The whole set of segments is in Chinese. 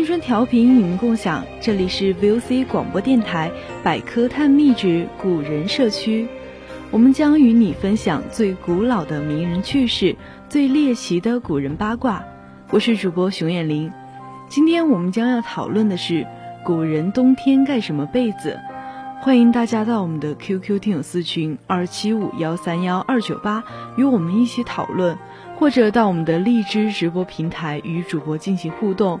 青春调频与您共享，这里是 VOC 广播电台百科探秘之古人社区，我们将与你分享最古老的名人趣事，最猎奇的古人八卦。我是主播熊艳玲，今天我们将要讨论的是古人冬天盖什么被子。欢迎大家到我们的 QQ 听友私群二七五幺三幺二九八与我们一起讨论，或者到我们的荔枝直播平台与主播进行互动。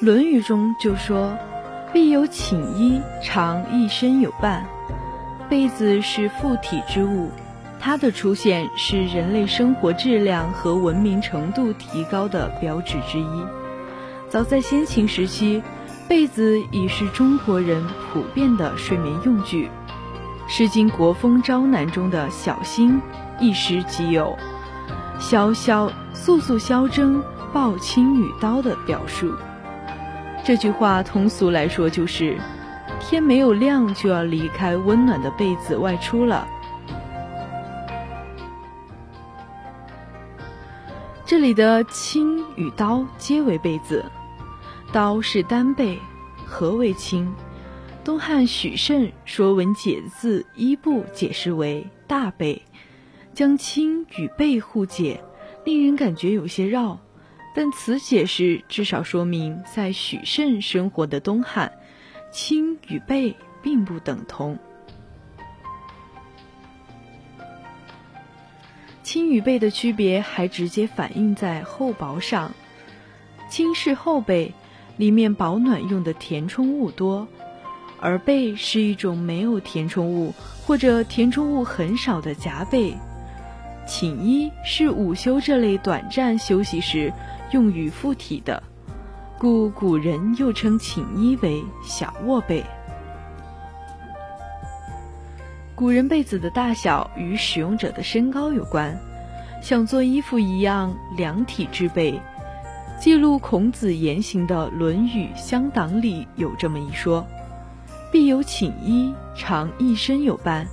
论语》中就说：“必有寝衣，常一身有伴。”被子是附体之物，它的出现是人类生活质量和文明程度提高的标志之一。早在先秦时期，被子已是中国人普遍的睡眠用具。《诗经·国风·朝南》中的“小心”一时即有“萧萧肃肃萧征，抱青羽刀”的表述。这句话通俗来说就是，天没有亮就要离开温暖的被子外出了。这里的青与刀皆为被子，刀是单被，何为青？东汉许慎《说文解字》一部解释为大被，将青与被互解，令人感觉有些绕。但此解释至少说明，在许慎生活的东汉，青与被并不等同。青与被的区别还直接反映在厚薄上。青是厚被，里面保暖用的填充物多；而被是一种没有填充物或者填充物很少的夹被。寝衣是午休这类短暂休息时。用于附体的，故古人又称寝衣为小卧被。古人被子的大小与使用者的身高有关，像做衣服一样量体制被。记录孔子言行的《论语·乡党》里有这么一说：“必有寝衣，常一身有伴。”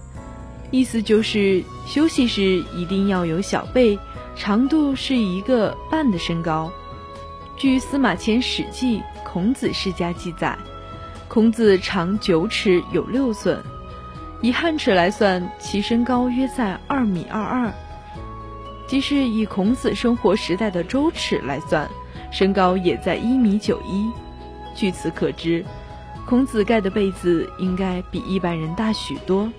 意思就是休息时一定要有小被。长度是一个半的身高。据司马迁《史记·孔子世家》记载，孔子长九尺有六寸，以汉尺来算，其身高约在二米二二。即使以孔子生活时代的周尺来算，身高也在一米九一。据此可知，孔子盖的被子应该比一般人大许多，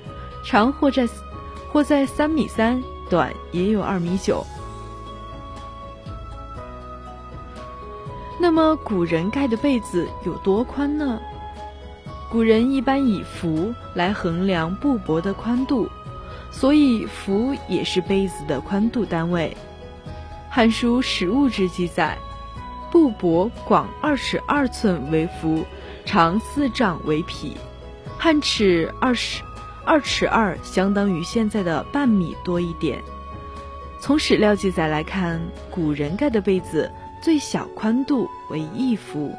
长或在或在三米三，短也有二米九。那么古人盖的被子有多宽呢？古人一般以幅来衡量布帛的宽度，所以幅也是被子的宽度单位。《汉书·实物志》记载，布帛广二尺二寸为幅，长四丈为匹。汉尺二十二尺二相当于现在的半米多一点。从史料记载来看，古人盖的被子最小宽度为一幅，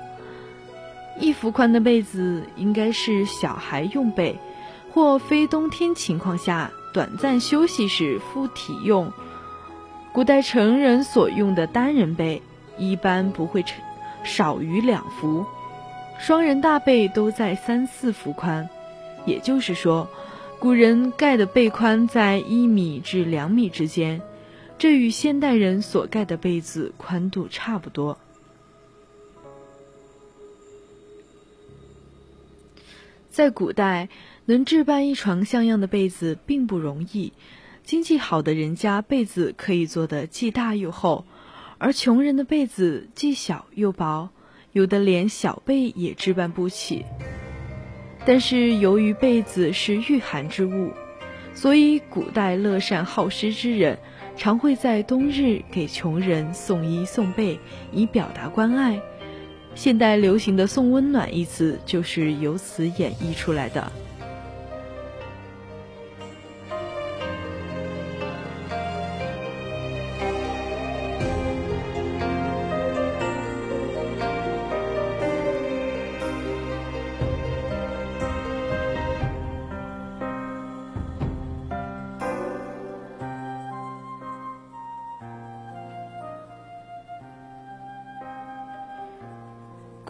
一幅宽的被子应该是小孩用被，或非冬天情况下短暂休息时敷体用。古代成人所用的单人被一般不会少于两幅，双人大被都在三四幅宽，也就是说，古人盖的被宽在一米至两米之间。这与现代人所盖的被子宽度差不多。在古代，能置办一床像样的被子并不容易。经济好的人家，被子可以做得既大又厚；而穷人的被子既小又薄，有的连小被也置办不起。但是，由于被子是御寒之物，所以古代乐善好施之人。常会在冬日给穷人送衣送被，以表达关爱。现代流行的“送温暖”一词，就是由此演绎出来的。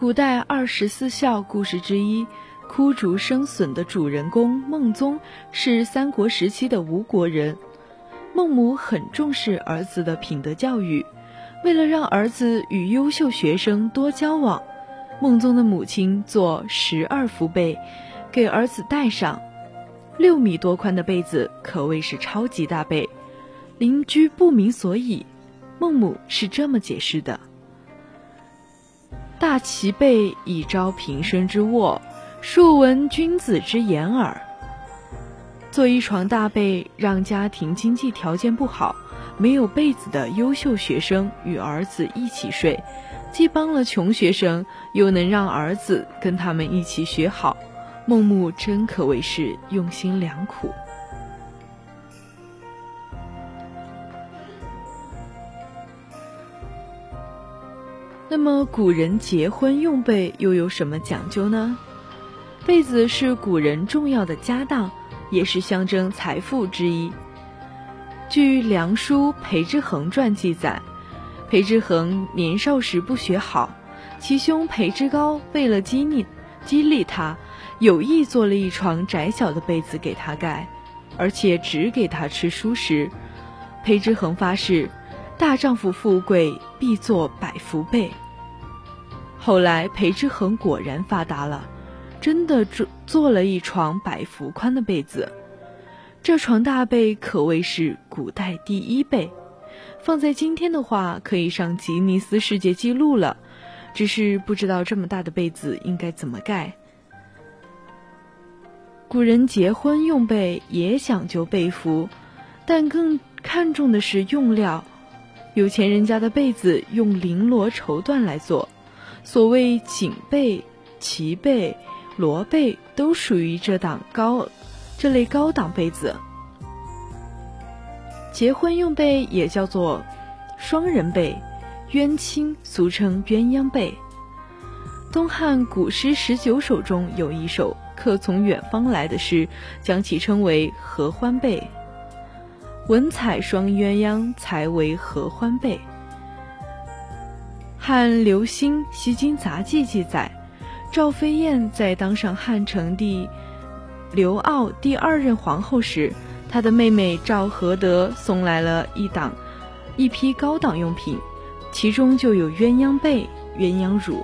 古代二十四孝故事之一，枯竹生笋的主人公孟宗是三国时期的吴国人。孟母很重视儿子的品德教育，为了让儿子与优秀学生多交往，孟宗的母亲做十二幅被，给儿子带上。六米多宽的被子可谓是超级大被。邻居不明所以，孟母是这么解释的。大齐被以招平生之卧，庶闻君子之言耳。做一床大被，让家庭经济条件不好、没有被子的优秀学生与儿子一起睡，既帮了穷学生，又能让儿子跟他们一起学好。孟母真可谓是用心良苦。那么，古人结婚用被又有什么讲究呢？被子是古人重要的家当，也是象征财富之一。据《梁书·裴之恒传》记载，裴之恒年少时不学好，其兄裴之高为了激励激励他，有意做了一床窄小的被子给他盖，而且只给他吃蔬食。裴之恒发誓。大丈夫富贵必做百福被。后来裴之恒果然发达了，真的做做了一床百福宽的被子。这床大被可谓是古代第一被，放在今天的话可以上吉尼斯世界纪录了。只是不知道这么大的被子应该怎么盖。古人结婚用被也讲究被服，但更看重的是用料。有钱人家的被子用绫罗绸缎来做，所谓锦被、旗被、罗被都属于这档高这类高档被子。结婚用被也叫做双人被、鸳亲，俗称鸳鸯被。东汉古诗十九首中有一首客从远方来的诗，将其称为合欢被。文采双鸳鸯，才为合欢被。汉刘歆《西京杂记》记载，赵飞燕在当上汉成帝刘骜第二任皇后时，她的妹妹赵合德送来了一档一批高档用品，其中就有鸳鸯被、鸳鸯褥。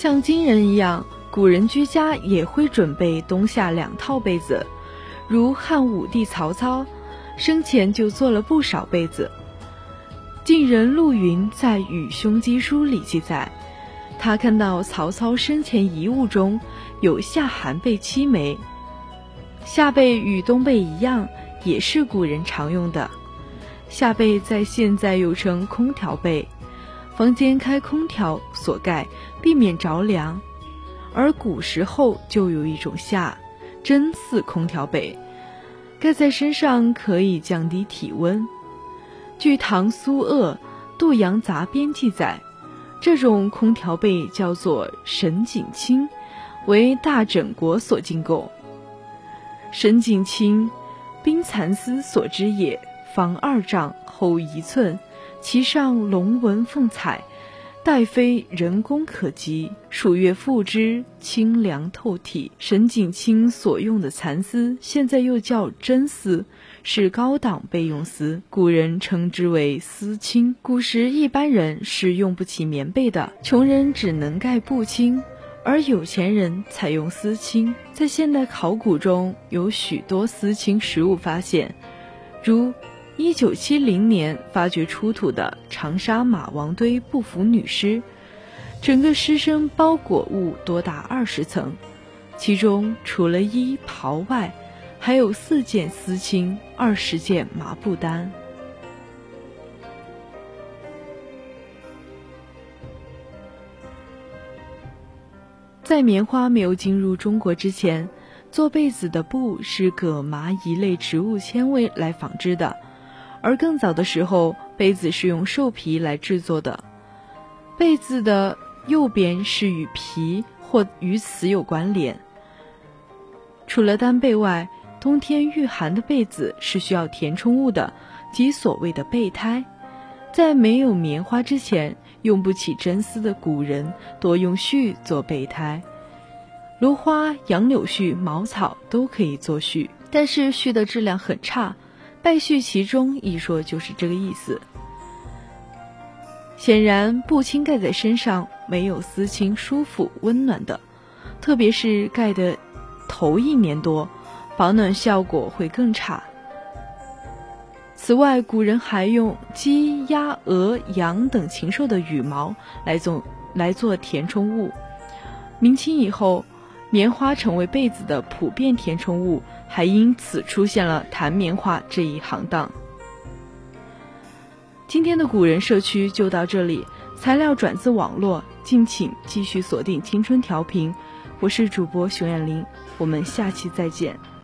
像今人一样，古人居家也会准备冬夏两套被子，如汉武帝曹操生前就做了不少被子。晋人陆云在《与兄记书》里记载，他看到曹操生前遗物中有夏寒被七枚，夏被与冬被一样，也是古人常用的。夏被在现在又称空调被，房间开空调所盖，避免着凉。而古时候就有一种夏，真似空调被，盖在身上可以降低体温。据唐苏鄂《杜阳杂编》记载，这种空调被叫做沈景清，为大枕国所进贡。沈景清，冰蚕丝所织也，房二丈，厚一寸，其上龙纹凤彩。待非人工可及，数月复之，清凉透体。沈景清所用的蚕丝，现在又叫真丝，是高档备用丝，古人称之为丝青。古时一般人是用不起棉被的，穷人只能盖布青，而有钱人采用丝青。在现代考古中有许多丝青实物发现，如。一九七零年发掘出土的长沙马王堆布服女尸，整个尸身包裹物多达二十层，其中除了衣袍外，还有四件丝巾、二十件麻布单。在棉花没有进入中国之前，做被子的布是葛麻一类植物纤维来纺织的。而更早的时候，被子是用兽皮来制作的。被子的右边是与皮或与此有关联。除了单被外，冬天御寒的被子是需要填充物的，即所谓的备胎。在没有棉花之前，用不起真丝的古人多用絮做备胎。芦花、杨柳絮、茅草都可以做絮，但是絮的质量很差。败絮其中一说就是这个意思。显然，布青盖在身上没有丝青舒服温暖的，特别是盖的头一年多，保暖效果会更差。此外，古人还用鸡、鸭、鹅、羊等禽兽的羽毛来做来做填充物。明清以后。棉花成为被子的普遍填充物，还因此出现了弹棉花这一行当。今天的古人社区就到这里，材料转自网络，敬请继续锁定青春调频，我是主播熊艳玲，我们下期再见。